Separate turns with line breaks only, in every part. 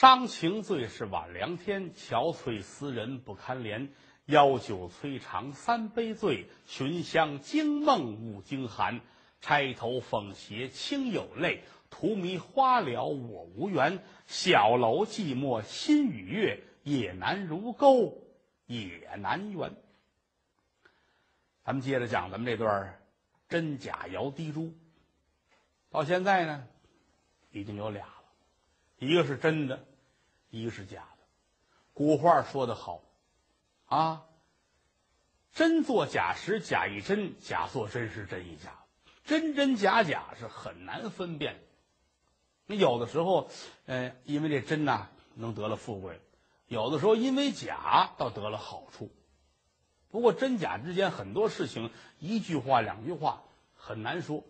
伤情最是晚凉天，憔悴思人不堪怜。邀酒摧肠三杯醉，寻香惊梦五更寒。钗头凤斜清有泪，荼蘼花了我无缘。小楼寂寞心与月，夜难如钩也难圆。咱们接着讲咱们这段真假摇滴珠。到现在呢，已经有俩了，一个是真的，一个是假的。古话说得好，啊，真作假时假亦真，假作真时真亦假。真真假假是很难分辨的。你有的时候，呃，因为这真呐能得了富贵；有的时候因为假倒得了好处。不过真假之间很多事情，一句话两句话很难说，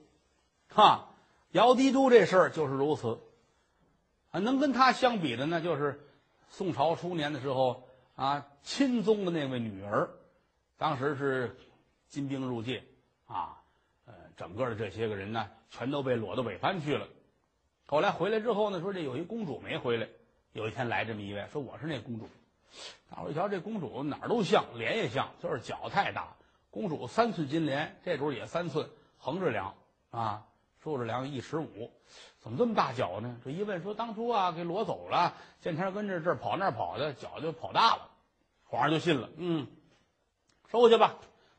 哈。姚滴珠这事儿就是如此，啊，能跟他相比的呢，就是宋朝初年的时候啊，钦宗的那位女儿，当时是金兵入界啊，呃，整个的这些个人呢，全都被裸到北藩去了。后来回来之后呢，说这有一公主没回来。有一天来这么一位，说我是那公主。大伙一瞧，这公主哪儿都像，脸也像，就是脚太大。公主三寸金莲，这主也三寸，横着量啊。竖着量一尺五，怎么这么大脚呢？这一问说，当初啊给裸走了，见天跟着这儿跑那儿跑的，脚就跑大了。皇上就信了，嗯，收去吧。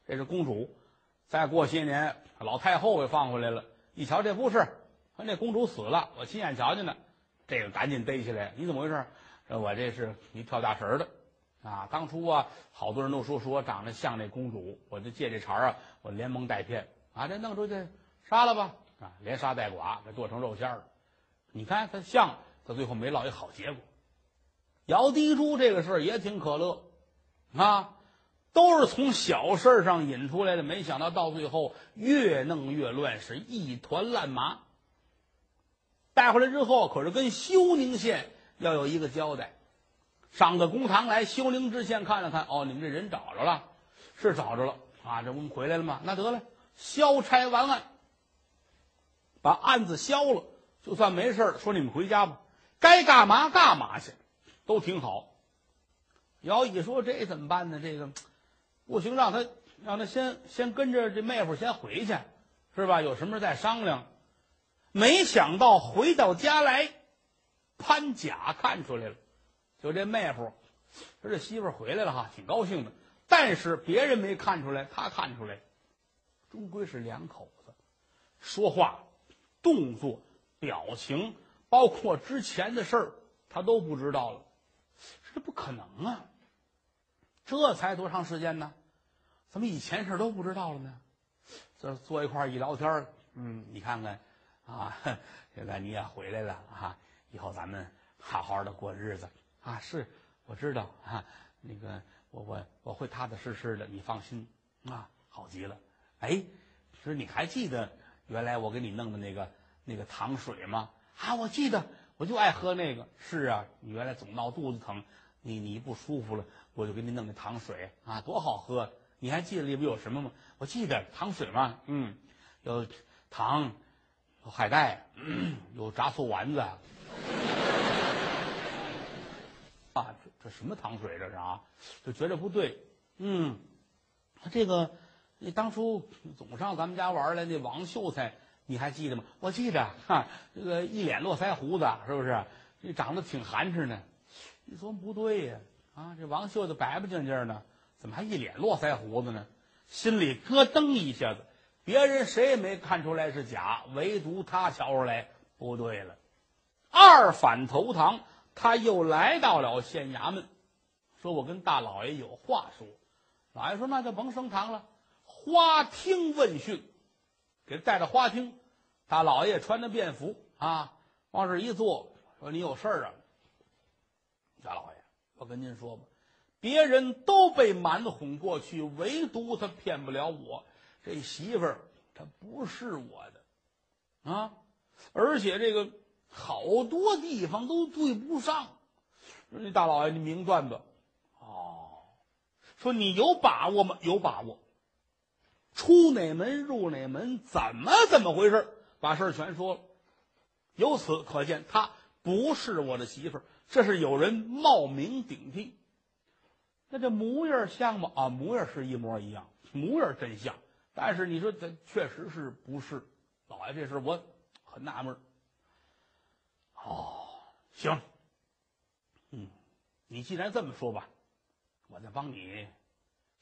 这是公主。再过些年，老太后给放回来了。一瞧这不是，那公主死了，我亲眼瞧见的。这个赶紧逮起来，你怎么回事？我这是一跳大神的啊！当初啊，好多人都说说我长得像那公主，我就借这茬啊，我连蒙带骗啊，这弄出去杀了吧。啊，连杀带剐给剁成肉馅了。你看他像，他最后没落一好结果。姚滴珠这个事儿也挺可乐，啊，都是从小事上引出来的。没想到到最后越弄越乱，是一团烂麻。带回来之后，可是跟休宁县要有一个交代，上个公堂来，休宁知县看了看，哦，你们这人找着了，是找着了啊，这不回来了吗？那得了，消差完案。把案子消了，就算没事了。说你们回家吧，该干嘛干嘛去，都挺好。姚乙说：“这怎么办呢？这个不行，让他让他先先跟着这妹夫先回去，是吧？有什么事再商量。”没想到回到家来，潘甲看出来了，就这妹夫说：“这媳妇回来了哈，挺高兴的。”但是别人没看出来，他看出来，终归是两口子说话。动作、表情，包括之前的事儿，他都不知道了。这不可能啊！这才多长时间呢？怎么以前事儿都不知道了呢？这坐一块儿一聊天嗯，你看看啊，现在你也回来了啊，以后咱们好好的过日子啊。是，我知道啊，那个我我我会踏踏实实的，你放心啊，好极了。哎，说你还记得？原来我给你弄的那个那个糖水吗？啊，我记得，我就爱喝那个。是啊，你原来总闹肚子疼，你你不舒服了，我就给你弄那糖水啊，多好喝！你还记得里边有什么吗？我记得糖水嘛，嗯，有糖，有海带，有炸醋丸子。啊，这这什么糖水这是啊？就觉着不对，嗯，这个。你当初总上咱们家玩来，那王秀才你还记得吗？我记得，哈，这个一脸络腮胡子，是不是？这长得挺寒碜的。你说不对呀，啊，这王秀才白白净净的，怎么还一脸络腮胡子呢？心里咯噔一下子，别人谁也没看出来是假，唯独他瞧出来不对了。二反投堂，他又来到了县衙门，说我跟大老爷有话说。老爷说那就甭升堂了。花厅问讯，给带到花厅，大老爷穿着便服啊，往这一坐，说：“你有事儿啊，大老爷，我跟您说吧，别人都被瞒哄过去，唯独他骗不了我。这媳妇儿她不是我的啊，而且这个好多地方都对不上。说你大老爷，你明断吧。哦，说你有把握吗？有把握。”出哪门入哪门，怎么怎么回事？把事儿全说了。由此可见，她不是我的媳妇儿，这是有人冒名顶替。那这模样像吗？啊，模样是一模一样，模样真像。但是你说这确实是不是？老爷，这事我很纳闷。哦，行，嗯，你既然这么说吧，我再帮你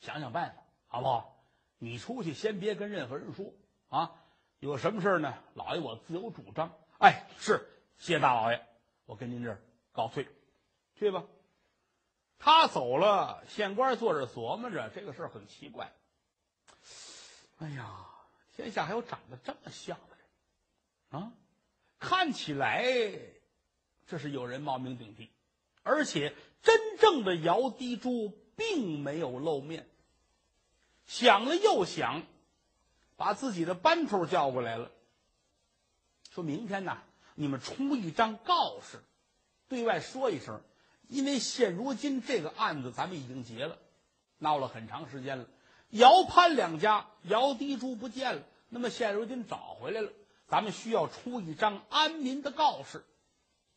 想想办法，好不好？你出去先别跟任何人说啊。有什么事呢？老爷，我自有主张。哎，是，谢谢大老爷，我跟您这儿告退，去吧。他走了，县官坐着琢磨着这个事儿很奇怪。哎呀，天下还有长得这么像的人啊！看起来这是有人冒名顶替，而且真正的姚滴珠并没有露面。想了又想。把自己的班头叫过来了，说明天呐，你们出一张告示，对外说一声，因为现如今这个案子咱们已经结了，闹了很长时间了，姚潘两家姚滴珠不见了，那么现如今找回来了，咱们需要出一张安民的告示，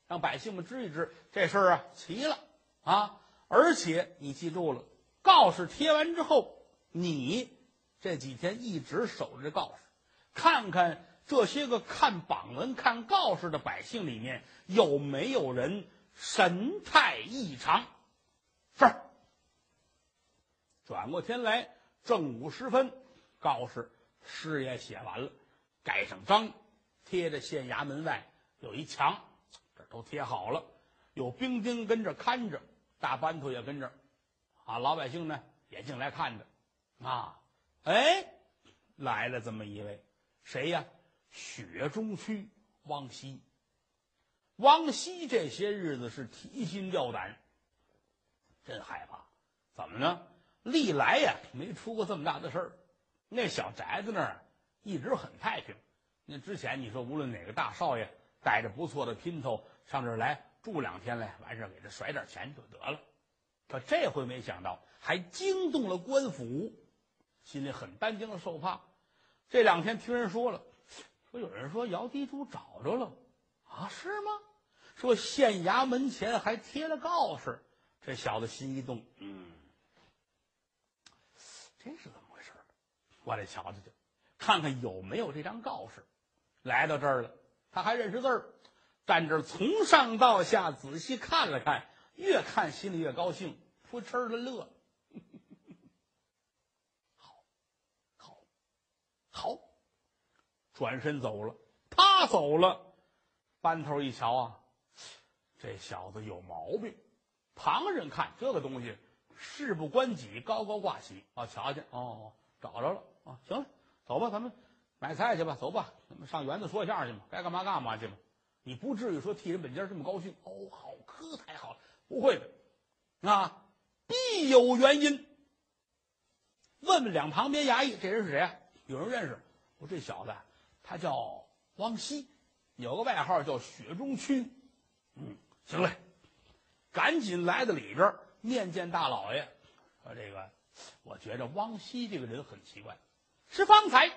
让百姓们知一知这事儿啊齐了啊，而且你记住了，告示贴完之后，你。这几天一直守着告示，看看这些个看榜文、看告示的百姓里面有没有人神态异常。是。转过天来，正午时分，告示诗也写完了，盖上章，贴在县衙门外有一墙，这都贴好了，有兵丁跟着看着，大班头也跟着，啊，老百姓呢也进来看着，啊。哎，来了这么一位，谁呀？雪中区汪西。汪西这些日子是提心吊胆，真害怕。怎么呢？历来呀没出过这么大的事儿。那小宅子那儿一直很太平。那之前你说，无论哪个大少爷带着不错的姘头上这儿来住两天来，完事儿给他甩点钱就得了。可这回没想到，还惊动了官府。心里很担惊受怕，这两天听人说了，说有人说姚地主找着了，啊，是吗？说县衙门前还贴了告示，这小子心一动，嗯，这是怎么回事？我得瞧瞧去，看看有没有这张告示。来到这儿了，他还认识字儿，站这从上到下仔细看了看，越看心里越高兴，扑哧的乐。好，转身走了。他走了，班头一瞧啊，这小子有毛病。旁人看这个东西，事不关己，高高挂起。啊，瞧去，哦，找着了啊！行了，走吧，咱们买菜去吧。走吧，咱们上园子说相声去吧。该干嘛干嘛去吧。你不至于说替人本家这么高兴。哦，好，磕太好了，不会的，啊，必有原因。问问两旁边衙役，这人是谁啊？有人认识我这小子，他叫汪西，有个外号叫雪中区。嗯，行嘞，赶紧来到里边面见大老爷。说这个，我觉着汪西这个人很奇怪。是方才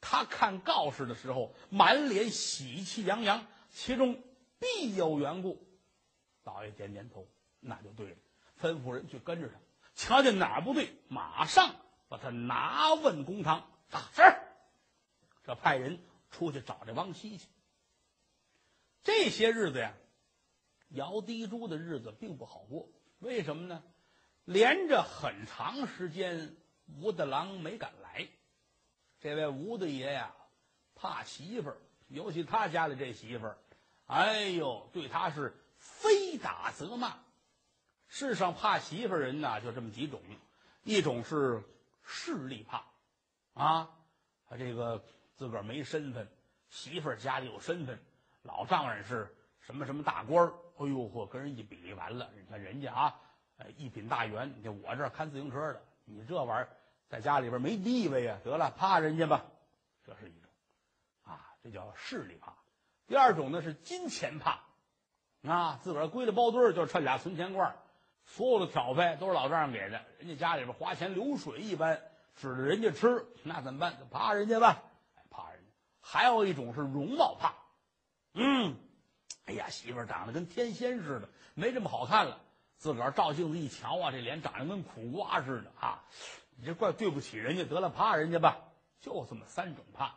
他看告示的时候，满脸喜气洋洋，其中必有缘故。老爷点点头，那就对了，吩咐人去跟着他，瞧见哪儿不对，马上把他拿问公堂。是，这派人出去找这汪西去。这些日子呀，姚滴珠的日子并不好过。为什么呢？连着很长时间，吴大郎没敢来。这位吴大爷呀，怕媳妇儿，尤其他家里这媳妇儿，哎呦，对他是非打则骂。世上怕媳妇儿人呐，就这么几种：一种是势力怕。啊，他这个自个儿没身份，媳妇儿家里有身份，老丈人是什么什么大官儿，哎呦嚯，跟人一比完了，你看人家啊，一品大员，你看我这看自行车的，你这玩意儿在家里边没地位呀，得了，怕人家吧，这是一种，啊，这叫势力怕。第二种呢是金钱怕，啊，自个儿归了包堆儿就趁俩存钱罐儿，所有的挑费都是老丈人给的，人家家里边花钱流水一般。指着人家吃，那怎么办？怕人家吧，怕人家。还有一种是容貌怕，嗯，哎呀，媳妇长得跟天仙似的，没这么好看了。自个儿照镜子一瞧啊，这脸长得跟苦瓜似的啊！你这怪对不起人家，得了怕人家吧？就这么三种怕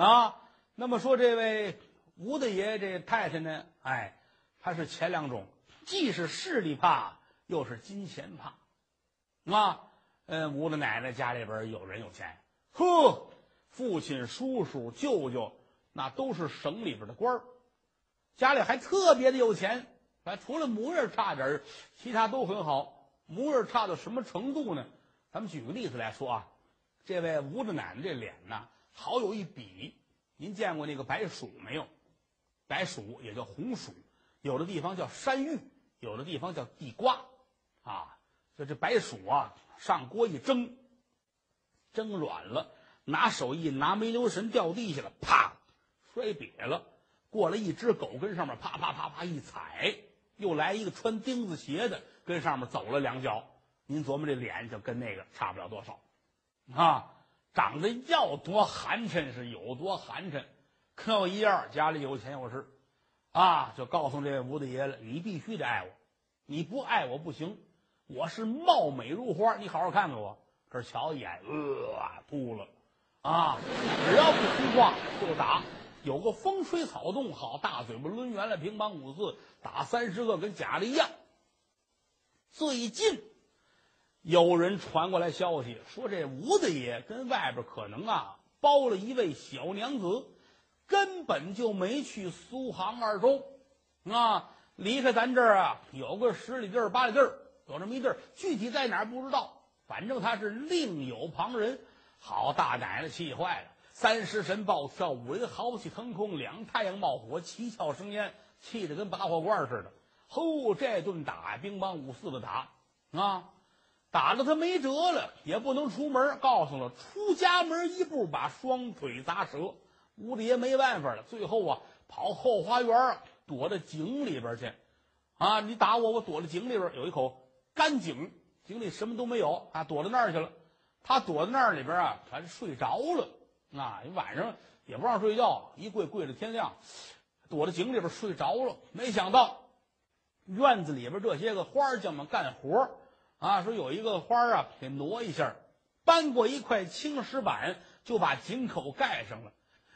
啊。那么说这位吴大爷这太太呢？哎，她是前两种，既是势力怕，又是金钱怕啊。嗯，吴大奶奶家里边有人有钱，呵，父亲、叔叔、舅舅那都是省里边的官儿，家里还特别的有钱。哎，除了模样差点，其他都很好。模样差到什么程度呢？咱们举个例子来说啊，这位吴大奶奶这脸呢，好有一比。您见过那个白薯没有？白薯也叫红薯，有的地方叫山芋，有的地方叫地瓜，啊，就这白薯啊，上锅一蒸，蒸软了，拿手一拿，没留神掉地下了，啪，摔瘪了。过来一只狗跟上面啪啪啪啪一踩。又来一个穿钉子鞋的，跟上面走了两脚。您琢磨这脸就跟那个差不了多少，啊，长得要多寒碜是有多寒碜。可有一样，家里有钱有势，啊，就告诉这位吴大爷了：你必须得爱我，你不爱我不行。我是貌美如花，你好好看看我。这瞧一眼，呃，秃了，啊，只要不听话就打。有个风吹草动，好大嘴巴抡圆了，乒乓五四打三十个，跟假的一样。最近有人传过来消息，说这吴大爷跟外边可能啊包了一位小娘子，根本就没去苏杭二州啊，离开咱这儿啊有个十里地儿八里地儿，有这么一地儿，具体在哪儿不知道，反正他是另有旁人。好大奶奶气坏了。三尸神暴跳，五人豪气腾空，两太阳冒火，七窍生烟，气得跟拔火罐似的。吼，这顿打呀，乒乓五四的打啊，打的他没辙了，也不能出门。告诉了，出家门一步把双腿砸折。屋里爷没办法了，最后啊，跑后花园躲到井里边去。啊，你打我，我躲在井里边，有一口干井，井里什么都没有啊，躲到那儿去了。他躲在那里边啊，反正睡着了。啊，晚上也不让睡觉，一跪跪到天亮，躲在井里边睡着了。没想到院子里边这些个花匠们干活啊，说有一个花啊，给挪一下，搬过一块青石板就把井口盖上了，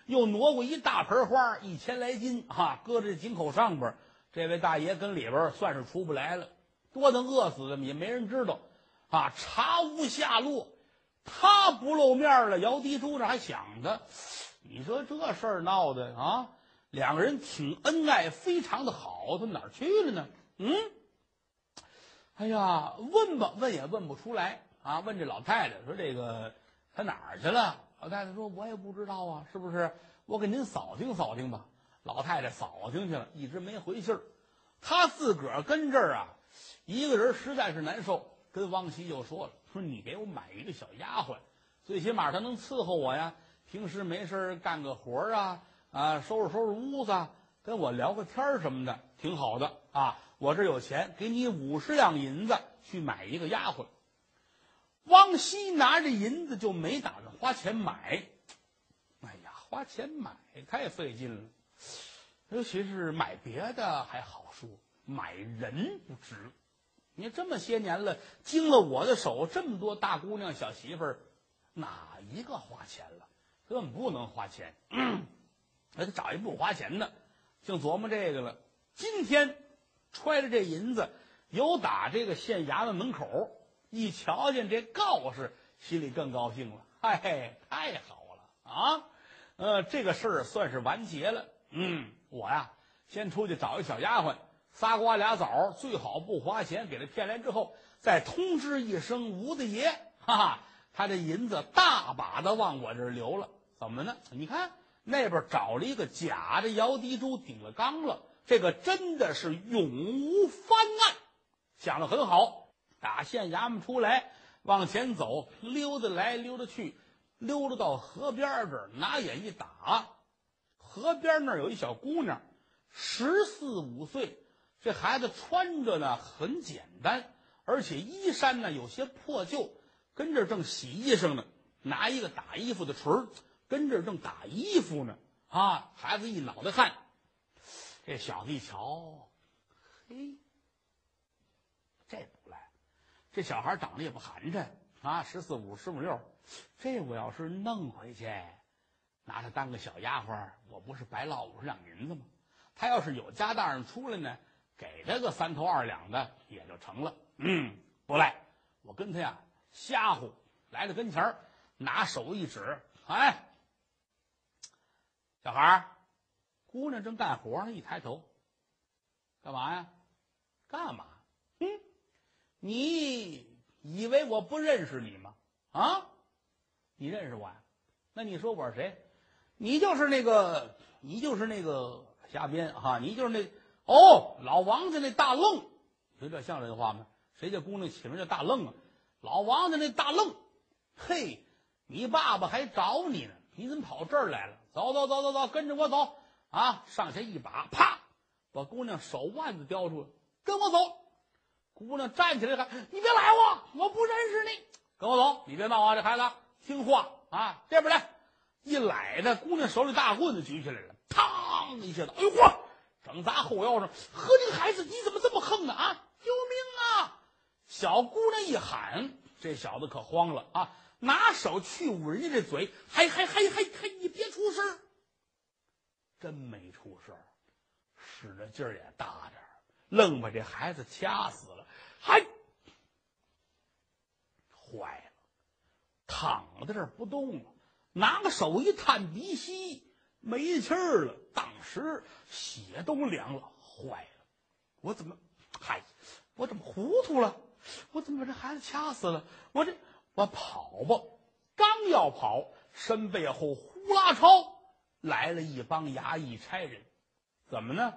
又挪过一大盆花，一千来斤啊，搁在井口上边。这位大爷跟里边算是出不来了，多能饿死的也没人知道啊，查无下落。他不露面了，姚迪珠这还想着，你说这事儿闹的啊，两个人挺恩爱，非常的好，他哪儿去了呢？嗯，哎呀，问吧，问也问不出来啊。问这老太太说：“这个他哪儿去了？”老太太说：“我也不知道啊，是不是？我给您扫听扫听吧。”老太太扫听去了，一直没回信儿。他自个儿跟这儿啊，一个人实在是难受，跟王熙就说了。说你给我买一个小丫鬟，最起码她能伺候我呀。平时没事干个活啊，啊，收拾收拾屋子，跟我聊个天什么的，挺好的啊。我这有钱，给你五十两银子去买一个丫鬟。汪熙拿着银子就没打算花钱买。哎呀，花钱买太费劲了，尤其是买别的还好说，买人不值。你这么些年了，经了我的手，这么多大姑娘小媳妇儿，哪一个花钱了？根本不能花钱，嗯还得找一不花钱的。净琢磨这个了。今天揣着这银子，有打这个县衙门门口一瞧见这告示，心里更高兴了。嗨，太好了啊！呃，这个事儿算是完结了。嗯，我呀，先出去找一小丫鬟。仨瓜俩枣，最好不花钱，给他骗来之后，再通知一声吴大爷，哈哈，他这银子大把的往我这儿流了。怎么呢？你看那边找了一个假的姚迪珠顶了缸了，这个真的是永无翻案。想的很好，打县衙门出来，往前走，溜达来溜达去，溜达到河边这儿，拿眼一打，河边那儿有一小姑娘，十四五岁。这孩子穿着呢很简单，而且衣衫呢有些破旧，跟这儿正洗衣裳呢，拿一个打衣服的锤儿，跟这儿正打衣服呢。啊，孩子一脑袋汗，这小子一瞧，嘿，这不赖，这小孩长得也不寒碜啊，十四五、十五六，这我要是弄回去，拿他当个小丫鬟，我不是白落五十两银子吗？他要是有家当上出来呢，给他个三头二两的也就成了。嗯，不赖，我跟他呀瞎乎，来到跟前儿，拿手一指，哎，小孩儿，姑娘正干活呢，一抬头，干嘛呀？干嘛？嗯，你以为我不认识你吗？啊，你认识我呀？那你说我是谁？你就是那个，你就是那个瞎编哈，你就是那哦，老王家那大愣，有点像人话吗？谁家姑娘起名叫大愣啊？老王家那大愣，嘿，你爸爸还找你呢，你怎么跑这儿来了？走走走走走，跟着我走啊！上前一把，啪，把姑娘手腕子叼住了，跟我走。姑娘站起来喊：“你别来我，我不认识你，跟我走，你别闹啊！这孩子听话啊，这边来。”一来的姑娘手里大棍子举起来了，嘡一下子，哎呦嚯，整砸后腰上。呵，这孩子你怎么这么横呢？啊，救命啊！小姑娘一喊，这小子可慌了啊，拿手去捂人家这嘴，还还还还还，你别出声真没出声使的劲儿也大点儿愣把这孩子掐死了，还坏了，躺在这儿不动了。拿个手一探鼻息，没气儿了。当时血都凉了，坏了！我怎么，嗨，我怎么糊涂了？我怎么把这孩子掐死了？我这我跑吧，刚要跑，身背后呼啦超来了一帮衙役差人，怎么呢？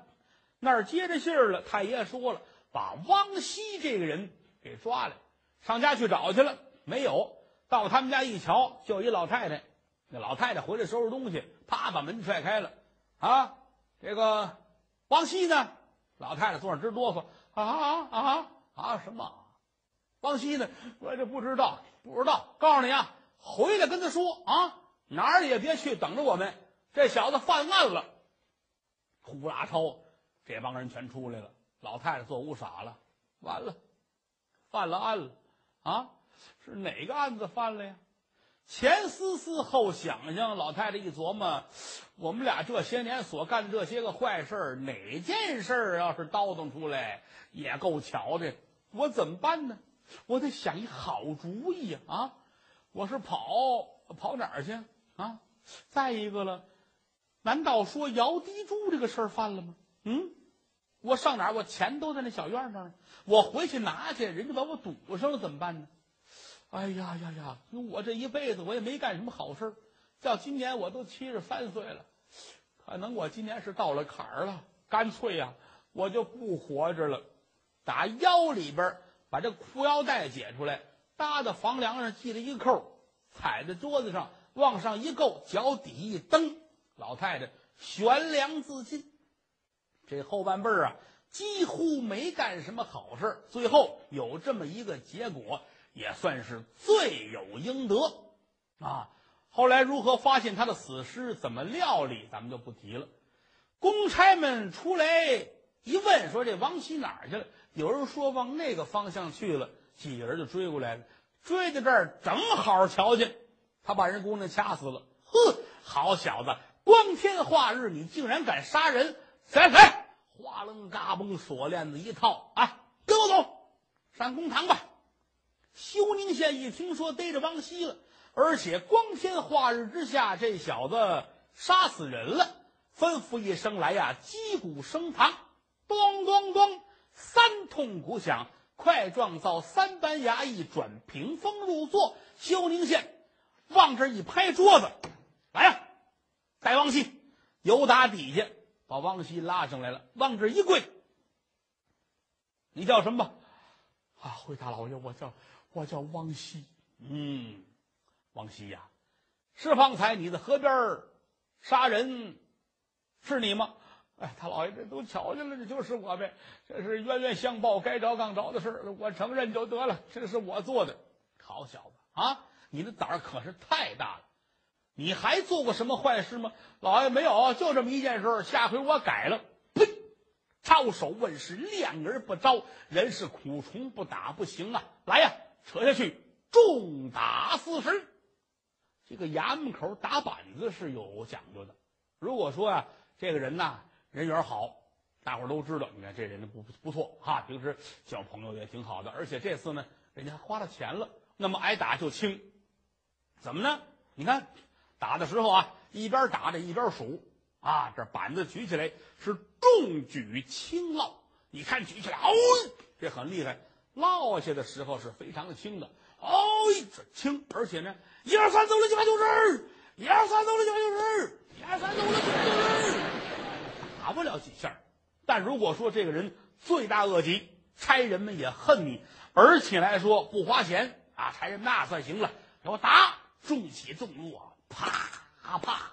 那儿接着信儿了。太爷说了，把汪西这个人给抓来，上家去找去了，没有。到他们家一瞧，就一老太太。那老太太回来收拾东西，啪把门踹开了，啊，这个王熙呢？老太太坐那直哆嗦，啊啊啊啊！什么？王熙呢？我这不知道，不知道。告诉你啊，回来跟他说啊，哪儿也别去，等着我们。这小子犯案了。呼啦超，这帮人全出来了。老太太坐屋傻了，完了，犯了案了啊！是哪个案子犯了呀？前思思后想想，老太太一琢磨，我们俩这些年所干的这些个坏事儿哪件事儿要是叨叨出来，也够巧的。我怎么办呢？我得想一好主意！啊，我是跑跑哪儿去啊？再一个了，难道说摇滴珠这个事儿犯了吗？嗯，我上哪儿？我钱都在那小院那儿，我回去拿去，人家把我堵上了，怎么办呢？哎呀呀呀！我这一辈子我也没干什么好事到今年我都七十三岁了，可能我今年是到了坎儿了。干脆呀，我就不活着了。打腰里边把这裤腰带解出来，搭在房梁上系了一扣，踩在桌子上往上一够，脚底一蹬，老太太悬梁自尽。这后半辈儿啊，几乎没干什么好事最后有这么一个结果。也算是罪有应得，啊！后来如何发现他的死尸，怎么料理，咱们就不提了。公差们出来一问，说这王熙哪儿去了？有人说往那个方向去了，几个人就追过来了。追到这儿，正好瞧见他把人姑娘掐死了。哼，好小子，光天化日，你竟然敢杀人！谁谁？哗楞嘎嘣，锁链子一套，啊，跟我走，上公堂吧。休宁县一听说逮着王熙了，而且光天化日之下，这小子杀死人了，吩咐一声来呀，击鼓升堂，咚咚咚，三通鼓响，快状造三班衙役转屏风入座。休宁县往这一拍桌子，来呀，带王熙，由打底下把王熙拉上来了，往这一跪，你叫什么？啊，回大老爷，我叫。我叫王熙，嗯，王熙呀，是方才你在河边杀人，是你吗？哎，他老爷这都瞧见了，这就是我呗。这是冤冤相报，该着刚着的事儿，我承认就得了。这是我做的，好小子啊！你的胆儿可是太大了。你还做过什么坏事吗？老爷没有，就这么一件事。下回我改了。呸！招手问世，亮而不招，人是苦虫不打不行啊！来呀，扯下去，重打四十。这个衙门口打板子是有讲究的。如果说啊，这个人呐人缘好，大伙都知道，你看这人不不错哈，平时交朋友也挺好的，而且这次呢，人家花了钱了，那么挨打就轻。怎么呢？你看打的时候啊，一边打着一边数啊，这板子举起来是重举轻落，你看举起来，哦，这很厉害；落下的时候是非常的轻的，哦，这轻，而且呢。一二三，走了九百九十！一二三，走了九百九十！一二三，走了九百九十！打不了几下，但如果说这个人罪大恶极，差人们也恨你，而且来说不花钱啊，差人那算行了，给我打，重起重落，啪啪啪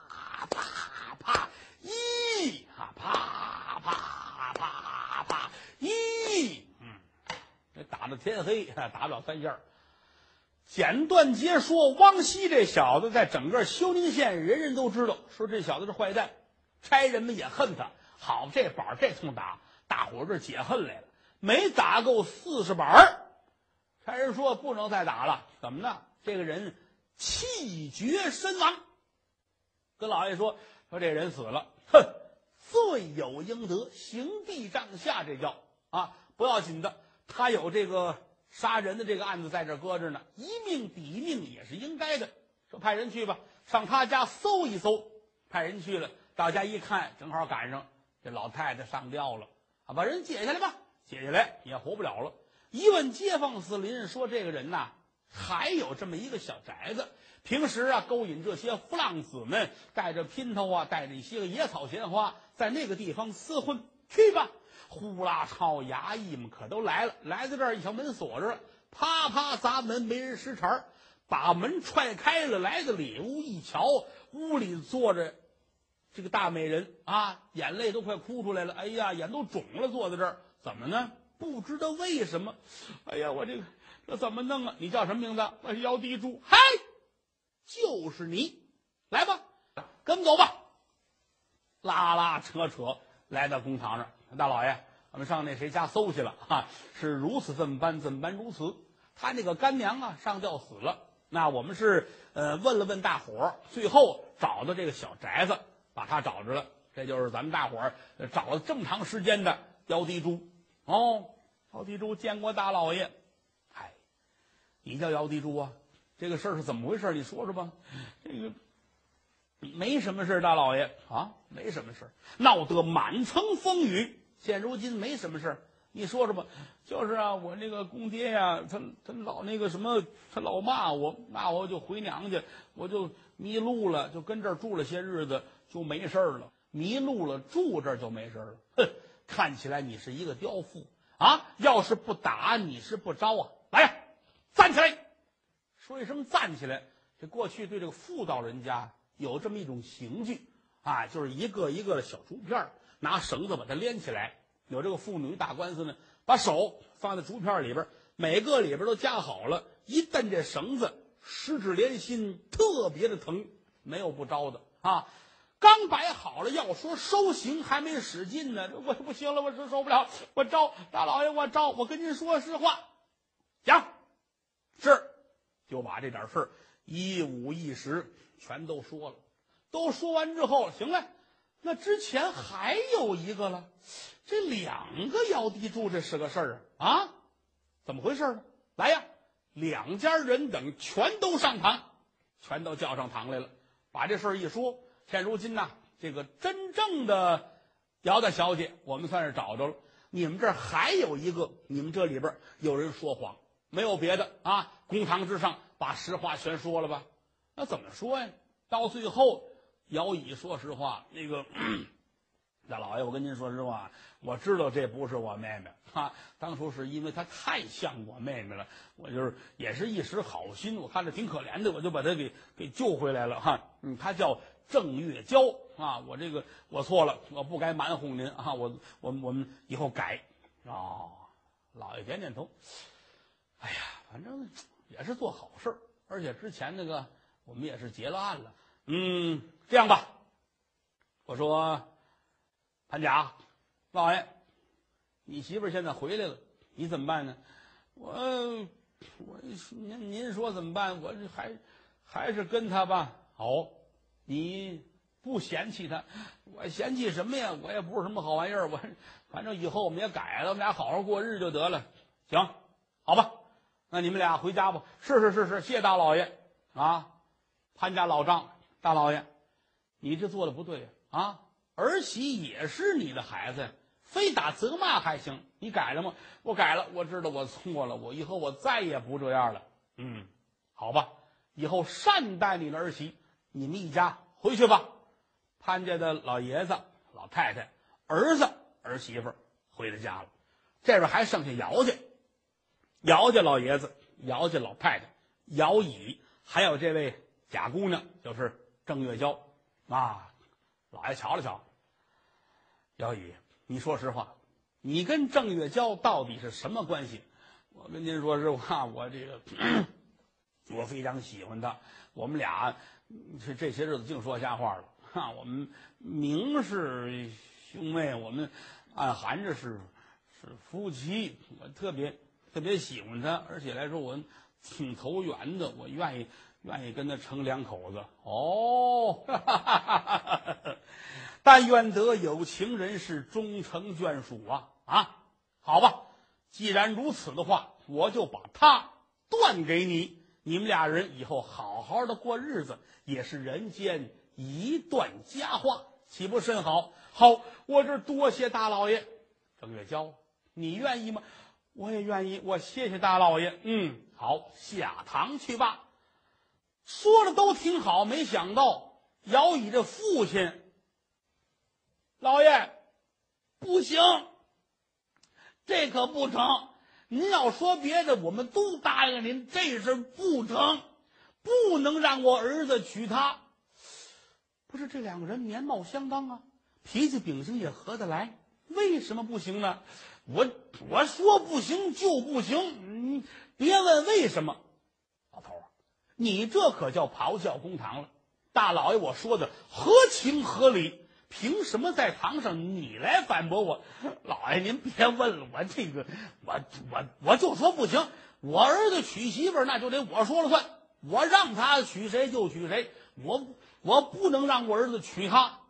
啪，一啊啪啪啪啪一，打到天黑，打不了三下。简短截说，汪熙这小子在整个休宁县，人人都知道，说这小子是坏蛋，差人们也恨他。好，这板这通打，大伙儿这解恨来了。没打够四十板儿差人说不能再打了。怎么呢？这个人气绝身亡。跟老爷说，说这人死了，哼，罪有应得，刑地帐下，这叫啊，不要紧的，他有这个。杀人的这个案子在这搁着呢，一命抵一命也是应该的。说派人去吧，上他家搜一搜。派人去了，到家一看，正好赶上这老太太上吊了，啊，把人解下来吧，解下来也活不了了。一问街坊四邻，说这个人呐，还有这么一个小宅子，平时啊勾引这些浮浪子们，带着姘头啊，带着一些个野草闲花，在那个地方厮混。去吧。呼啦超衙役们可都来了，来到这儿一瞧门锁着了，啪啪砸门，没人识茬把门踹开了，来到里屋一瞧，屋里坐着这个大美人。啊，眼泪都快哭出来了，哎呀，眼都肿了，坐在这儿，怎么呢？不知道为什么，哎呀，我这个这怎么弄啊？你叫什么名字？我是姚地柱，嗨，就是你，来吧，跟我们走吧，拉拉扯扯来到公堂上。大老爷，我们上那谁家搜去了哈？是如此这么般，这么般如此。他那个干娘啊，上吊死了。那我们是呃问了问大伙儿，最后找到这个小宅子，把他找着了。这就是咱们大伙儿找了这么长时间的姚地珠。哦，姚地珠见过大老爷。嗨，你叫姚地珠啊？这个事儿是怎么回事？你说说吧。这个。没什么事大老爷啊，没什么事闹得满城风雨。现如今没什么事你说说吧。就是啊，我那个公爹呀，他他老那个什么，他老骂我，骂我就回娘家，我就迷路了，就跟这儿住了些日子，就没事了。迷路了，住这儿就没事了。哼，看起来你是一个刁妇啊！要是不打，你是不招啊！来呀，站起来，说一声站起来。这过去对这个妇道人家。有这么一种刑具，啊，就是一个一个的小竹片拿绳子把它连起来。有这个妇女打官司呢，把手放在竹片里边，每个里边都夹好了。一蹬这绳子，十指连心，特别的疼，没有不招的啊。刚摆好了，要说收刑还没使劲呢，我不行了，我受受不了，我招大老爷，我招，我跟您说实话，讲是，就把这点事儿一五一十。全都说了，都说完之后，行了，那之前还有一个了，这两个姚地柱，这是个事儿啊啊，怎么回事呢？来呀，两家人等全都上堂，全都叫上堂来了，把这事儿一说。现如今呢，这个真正的姚大小姐，我们算是找着了。你们这儿还有一个，你们这里边有人说谎，没有别的啊？公堂之上，把实话全说了吧。那怎么说呀？到最后，姚乙说实话，那个 大老爷，我跟您说实话，我知道这不是我妹妹啊。当初是因为她太像我妹妹了，我就是也是一时好心，我看着挺可怜的，我就把她给给救回来了哈。嗯，她叫郑月娇啊。我这个我错了，我不该瞒哄您啊。我我我们以后改啊。老爷点点头。哎呀，反正也是做好事而且之前那个。我们也是结了案了，嗯，这样吧，我说潘甲，老爷，你媳妇现在回来了，你怎么办呢？我我您您说怎么办？我这还还是跟他吧。好，你不嫌弃他，我嫌弃什么呀？我也不是什么好玩意儿。我反正以后我们也改了，我们俩好好过日就得了。行，好吧，那你们俩回家吧。是是是是，谢大老爷啊，潘家老丈大老爷，你这做的不对呀啊！儿媳也是你的孩子呀。非打责骂还行，你改了吗？我改了，我知道我错了，我以后我再也不这样了。嗯，好吧，以后善待你的儿媳。你们一家回去吧。潘家的老爷子、老太太、儿子、儿媳妇回了家了，这边还剩下姚家，姚家老爷子、姚家老太太、姚乙，还有这位贾姑娘，就是郑月娇啊。老爷瞧了瞧，姚乙。你说实话，你跟郑月娇到底是什么关系？我跟您说实话，我这个我非常喜欢她。我们俩这这些日子净说瞎话了哈。我们明是兄妹，我们暗含着是是夫妻。我特别特别喜欢他，而且来说我挺投缘的，我愿意愿意跟他成两口子。哦。哈哈哈哈但愿得有情人是终成眷属啊啊！好吧，既然如此的话，我就把他断给你，你们俩人以后好好的过日子，也是人间一段佳话，岂不甚好？好，我这多谢大老爷。郑月娇，你愿意吗？我也愿意。我谢谢大老爷。嗯，好，下堂去吧。说的都挺好，没想到姚乙这父亲。老爷，不行，这可不成。您要说别的，我们都答应您，这事不成，不能让我儿子娶她。不是这两个人年貌相当啊，脾气秉性也合得来，为什么不行呢？我我说不行就不行，你别问为什么。老头儿，你这可叫咆哮公堂了。大老爷，我说的合情合理。凭什么在堂上你来反驳我？老爷，您别问了，我这个，我我我就说不行。我儿子娶媳妇儿，那就得我说了算。我让他娶谁就娶谁，我我不能让我儿子娶她。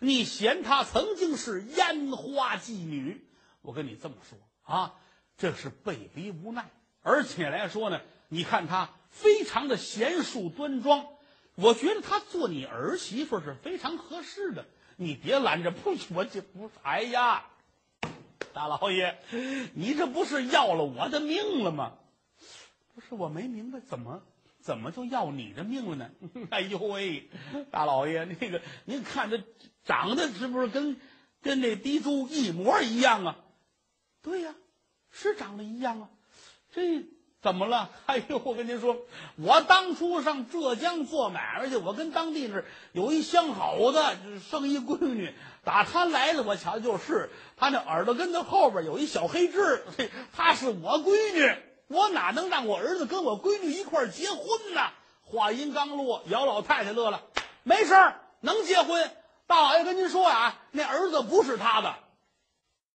你嫌她曾经是烟花妓女。我跟你这么说啊，这是被逼无奈，而且来说呢，你看她非常的贤淑端庄。我觉得她做你儿媳妇是非常合适的，你别拦着，不，我就不，哎呀，大老爷，你这不是要了我的命了吗？不是，我没明白，怎么怎么就要你的命了呢？哎呦喂，大老爷，那个您看这长得是不是跟跟那滴珠一模一样啊？对呀，是长得一样啊，这。怎么了？哎呦，我跟您说，我当初上浙江做买卖去，我跟当地那有一相好的生一闺女，打他来了，我瞧就是他那耳朵根子后边有一小黑痣，她是我闺女，我哪能让我儿子跟我闺女一块结婚呢？话音刚落，姚老太太乐了，没事儿，能结婚。大老爷跟您说啊，那儿子不是他的。